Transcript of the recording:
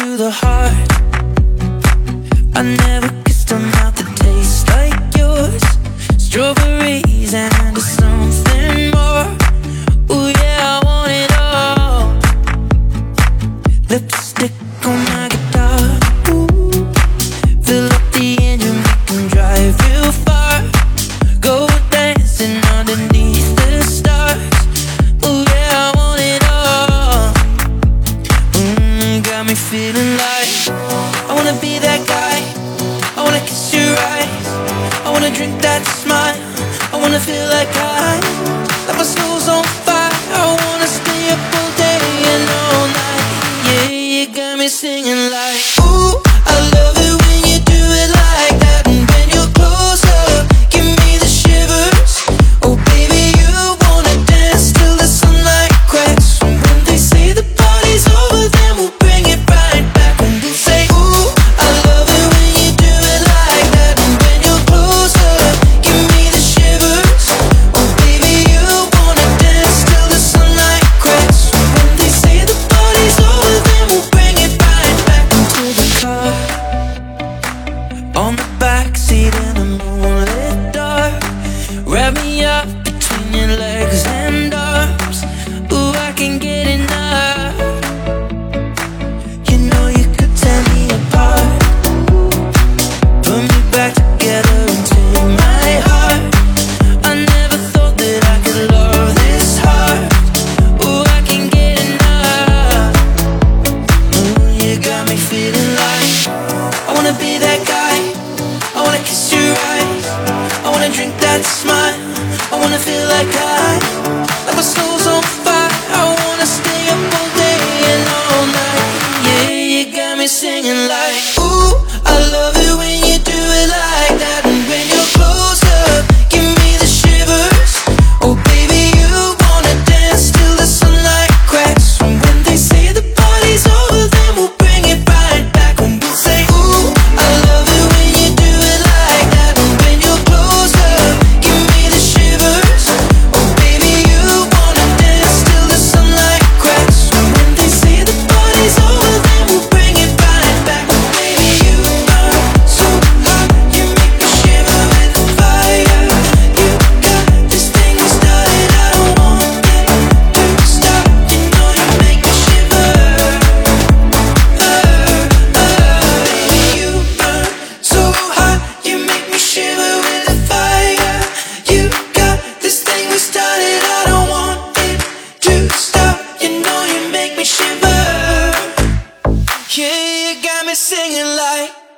to the heart. I never kissed a mouth that tastes like yours. Strawberries and something more. Oh yeah, I want it all. Lipstick on my guitar. Fill up the engine, we can drive real far. Go dancing under feeling like I wanna be that guy. I wanna kiss your eyes. I wanna drink that smile. I wanna feel like I Like my soul's on fire. I wanna stay up all day and all night. Yeah, you got me singing like Ooh. wanna be there. you got me singing like